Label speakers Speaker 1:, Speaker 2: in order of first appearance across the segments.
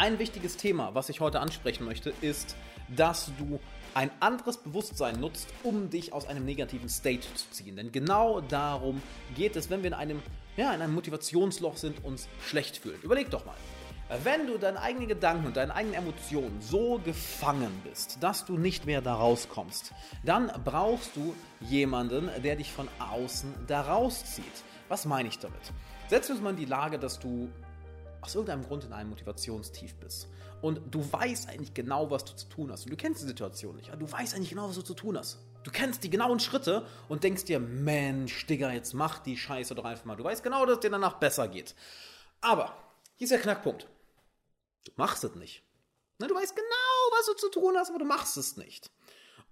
Speaker 1: Ein wichtiges Thema, was ich heute ansprechen möchte, ist, dass du ein anderes Bewusstsein nutzt, um dich aus einem negativen State zu ziehen. Denn genau darum geht es, wenn wir in einem, ja, in einem Motivationsloch sind, uns schlecht fühlen. Überleg doch mal. Wenn du deinen eigenen Gedanken und deinen eigenen Emotionen so gefangen bist, dass du nicht mehr da rauskommst, dann brauchst du jemanden, der dich von außen da rauszieht. Was meine ich damit? Setzen wir uns mal in die Lage, dass du aus irgendeinem Grund in einem Motivationstief bist und du weißt eigentlich genau, was du zu tun hast. Und du kennst die Situation nicht, aber du weißt eigentlich genau, was du zu tun hast. Du kennst die genauen Schritte und denkst dir, Mensch, Digga, jetzt mach die Scheiße doch einfach mal. Du weißt genau, dass es dir danach besser geht. Aber, hier ist der Knackpunkt. Du machst es nicht. Ne, du weißt genau, was du zu tun hast, aber du machst es nicht.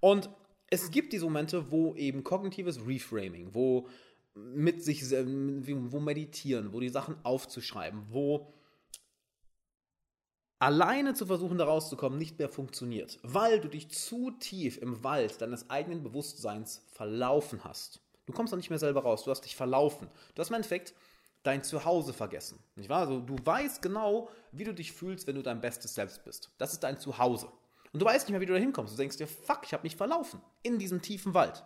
Speaker 1: Und es gibt diese Momente, wo eben kognitives Reframing, wo mit sich, wo meditieren, wo die Sachen aufzuschreiben, wo alleine zu versuchen, da rauszukommen, nicht mehr funktioniert, weil du dich zu tief im Wald deines eigenen Bewusstseins verlaufen hast. Du kommst da nicht mehr selber raus, du hast dich verlaufen. Du hast im Endeffekt dein Zuhause vergessen. Nicht wahr? Also du weißt genau, wie du dich fühlst, wenn du dein bestes Selbst bist. Das ist dein Zuhause. Und du weißt nicht mehr, wie du da hinkommst. Du denkst dir, fuck, ich habe mich verlaufen in diesem tiefen Wald.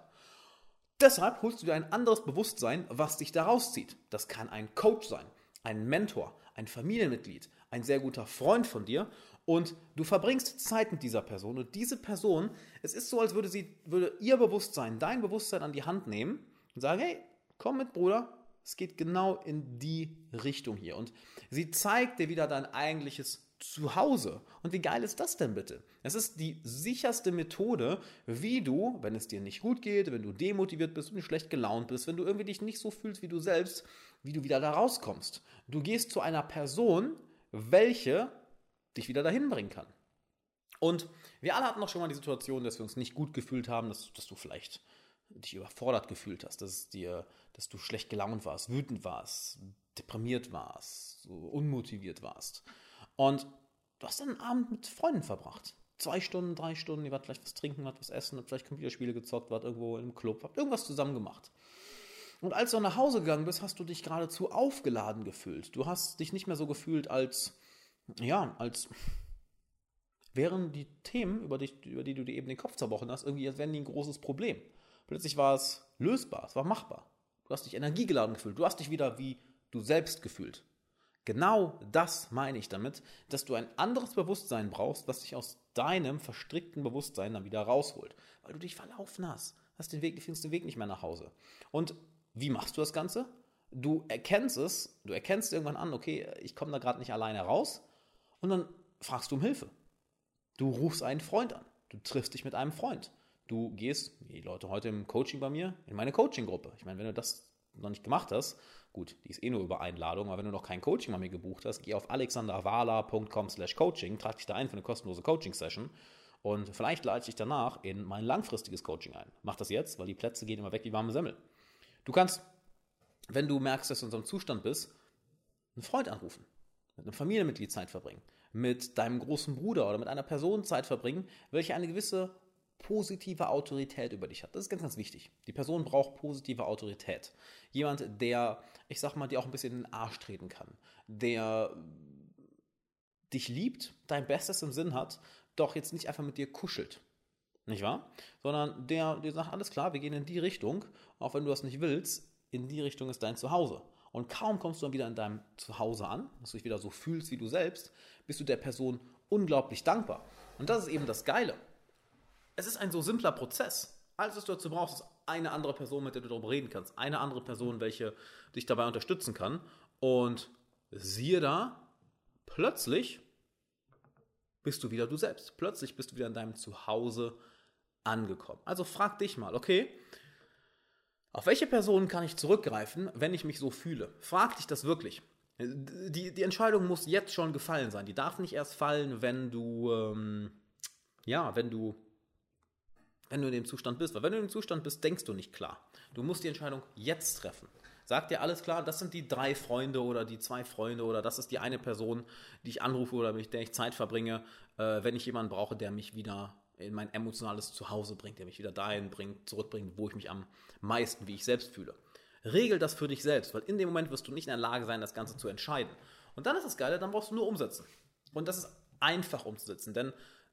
Speaker 1: Deshalb holst du dir ein anderes Bewusstsein, was dich da rauszieht. Das kann ein Coach sein, ein Mentor, ein Familienmitglied, ein sehr guter Freund von dir und du verbringst Zeit mit dieser Person und diese Person, es ist so, als würde sie, würde ihr Bewusstsein, dein Bewusstsein an die Hand nehmen und sagen, hey, komm mit, Bruder, es geht genau in die Richtung hier. Und sie zeigt dir wieder dein eigentliches Zuhause. Und wie geil ist das denn bitte? Es ist die sicherste Methode, wie du, wenn es dir nicht gut geht, wenn du demotiviert bist, du schlecht gelaunt bist, wenn du irgendwie dich nicht so fühlst wie du selbst, wie du wieder da rauskommst. Du gehst zu einer Person, welche dich wieder dahin bringen kann. Und wir alle hatten noch schon mal die Situation, dass wir uns nicht gut gefühlt haben, dass, dass du vielleicht dich überfordert gefühlt hast, dass, dir, dass du schlecht gelaunt warst, wütend warst, deprimiert warst, so unmotiviert warst. Und du hast dann einen Abend mit Freunden verbracht. Zwei Stunden, drei Stunden, ihr wart vielleicht was trinken, wart was essen, habt vielleicht Computerspiele gezockt, wart irgendwo im Club, habt irgendwas zusammen gemacht. Und als du nach Hause gegangen bist, hast du dich geradezu aufgeladen gefühlt. Du hast dich nicht mehr so gefühlt als, ja, als wären die Themen, über die, über die du dir eben den Kopf zerbrochen hast, irgendwie, als wären die ein großes Problem. Plötzlich war es lösbar, es war machbar. Du hast dich energiegeladen gefühlt, du hast dich wieder wie du selbst gefühlt. Genau das meine ich damit, dass du ein anderes Bewusstsein brauchst, was dich aus deinem verstrickten Bewusstsein dann wieder rausholt, weil du dich verlaufen hast. Hast den Weg, findest den Weg nicht mehr nach Hause. Und wie machst du das Ganze? Du erkennst es, du erkennst irgendwann an, okay, ich komme da gerade nicht alleine raus und dann fragst du um Hilfe. Du rufst einen Freund an, du triffst dich mit einem Freund. Du gehst, wie die Leute heute im Coaching bei mir, in meine Coaching-Gruppe. Ich meine, wenn du das noch nicht gemacht hast, gut, die ist eh nur über Einladung, aber wenn du noch kein Coaching bei mir gebucht hast, geh auf alexanderwala.com slash coaching, trag dich da ein für eine kostenlose Coaching-Session und vielleicht leite ich danach in mein langfristiges Coaching ein. Mach das jetzt, weil die Plätze gehen immer weg wie warme Semmel. Du kannst, wenn du merkst, dass du in so einem Zustand bist, einen Freund anrufen, mit einem Familienmitglied Zeit verbringen, mit deinem großen Bruder oder mit einer Person Zeit verbringen, welche eine gewisse positive Autorität über dich hat. Das ist ganz, ganz wichtig. Die Person braucht positive Autorität. Jemand, der, ich sag mal, dir auch ein bisschen in den Arsch treten kann, der dich liebt, dein Bestes im Sinn hat, doch jetzt nicht einfach mit dir kuschelt, nicht wahr? Sondern der, der sagt, alles klar, wir gehen in die Richtung, auch wenn du das nicht willst, in die Richtung ist dein Zuhause. Und kaum kommst du dann wieder in deinem Zuhause an, dass du dich wieder so fühlst wie du selbst, bist du der Person unglaublich dankbar. Und das ist eben das Geile. Es ist ein so simpler Prozess. Alles, was du dazu brauchst, ist eine andere Person, mit der du darüber reden kannst. Eine andere Person, welche dich dabei unterstützen kann. Und siehe da, plötzlich bist du wieder du selbst. Plötzlich bist du wieder in deinem Zuhause angekommen. Also frag dich mal, okay, auf welche Person kann ich zurückgreifen, wenn ich mich so fühle? Frag dich das wirklich. Die, die Entscheidung muss jetzt schon gefallen sein. Die darf nicht erst fallen, wenn du, ähm, ja, wenn du, wenn du in dem Zustand bist. Weil wenn du in dem Zustand bist, denkst du nicht klar. Du musst die Entscheidung jetzt treffen. Sag dir alles klar, das sind die drei Freunde oder die zwei Freunde oder das ist die eine Person, die ich anrufe oder mit der ich Zeit verbringe, äh, wenn ich jemanden brauche, der mich wieder in mein emotionales Zuhause bringt, der mich wieder dahin bringt, zurückbringt, wo ich mich am meisten wie ich selbst fühle. Regel das für dich selbst, weil in dem Moment wirst du nicht in der Lage sein, das Ganze zu entscheiden. Und dann ist das Geile, dann brauchst du nur umsetzen. Und das ist einfach umzusetzen, denn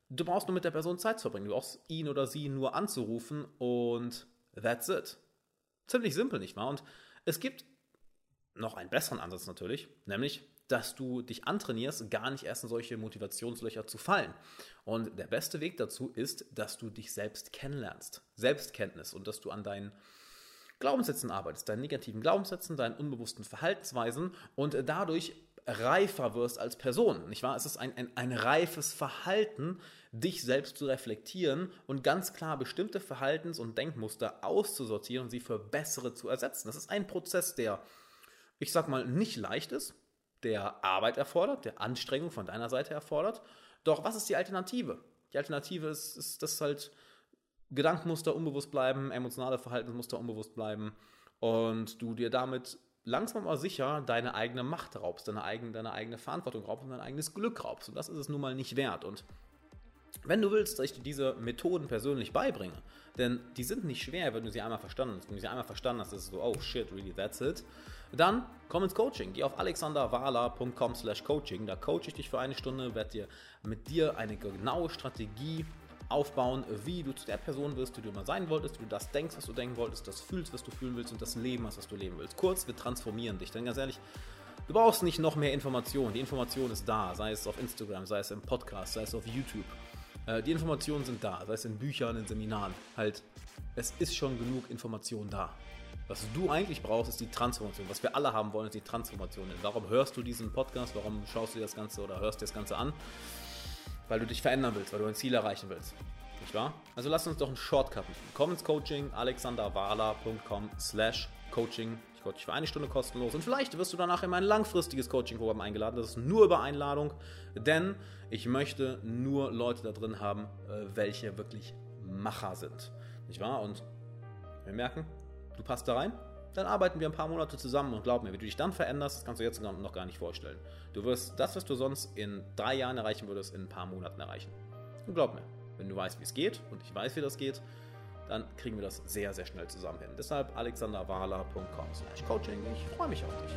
Speaker 1: du brauchst nur mit der Person Zeit zu verbringen. Du brauchst ihn oder sie nur anzurufen und that's it. Ziemlich simpel, nicht wahr? Und es gibt noch einen besseren Ansatz natürlich, nämlich, dass du dich antrainierst, gar nicht erst in solche Motivationslöcher zu fallen. Und der beste Weg dazu ist, dass du dich selbst kennenlernst. Selbstkenntnis und dass du an deinen Glaubenssätzen arbeitest, deinen negativen Glaubenssätzen, deinen unbewussten Verhaltensweisen und dadurch reifer wirst als Person, nicht wahr? Es ist ein, ein, ein reifes Verhalten, dich selbst zu reflektieren und ganz klar bestimmte Verhaltens- und Denkmuster auszusortieren und sie für bessere zu ersetzen. Das ist ein Prozess, der, ich sag mal, nicht leicht ist, der Arbeit erfordert, der Anstrengung von deiner Seite erfordert. Doch was ist die Alternative? Die Alternative ist, ist dass halt Gedankenmuster unbewusst bleiben, emotionale Verhaltensmuster unbewusst bleiben und du dir damit langsam aber sicher deine eigene Macht raubst, deine eigene, deine eigene Verantwortung raubst und dein eigenes Glück raubst. Und das ist es nun mal nicht wert. Und wenn du willst, dass ich dir diese Methoden persönlich beibringe, denn die sind nicht schwer, wenn du sie einmal verstanden hast. Wenn du sie einmal verstanden hast, ist es so, oh shit, really, that's it. Dann komm ins Coaching. Geh auf alexanderwala.com slash coaching. Da coache ich dich für eine Stunde, werde dir mit dir eine genaue Strategie aufbauen, wie du zu der Person wirst, die du immer sein wolltest, wie du das denkst, was du denken wolltest, das fühlst, was du fühlen willst und das Leben hast, was du leben willst. Kurz, wir transformieren dich. Denn ganz ehrlich, du brauchst nicht noch mehr Informationen. Die Information ist da, sei es auf Instagram, sei es im Podcast, sei es auf YouTube. Äh, die Informationen sind da, sei es in Büchern, in Seminaren. Halt, es ist schon genug Information da. Was du eigentlich brauchst, ist die Transformation. Was wir alle haben wollen, ist die Transformation. Warum hörst du diesen Podcast? Warum schaust du dir das Ganze oder hörst dir das Ganze an? weil du dich verändern willst, weil du ein Ziel erreichen willst. Nicht wahr? Also lass uns doch einen Shortcut machen. Komm ins Coaching, alexanderwala.com slash coaching. Ich coach dich für eine Stunde kostenlos und vielleicht wirst du danach in mein langfristiges Coaching-Programm eingeladen. Das ist nur über Einladung, denn ich möchte nur Leute da drin haben, äh, welche wirklich Macher sind. Nicht wahr? Und wir merken, du passt da rein, dann arbeiten wir ein paar Monate zusammen und glaub mir, wie du dich dann veränderst, kannst du jetzt noch gar nicht vorstellen. Du wirst das, was du sonst in drei Jahren erreichen würdest, in ein paar Monaten erreichen. Und glaub mir, wenn du weißt, wie es geht und ich weiß, wie das geht, dann kriegen wir das sehr, sehr schnell zusammen hin. Deshalb alexanderwahler.com slash coaching. Ich freue mich auf dich.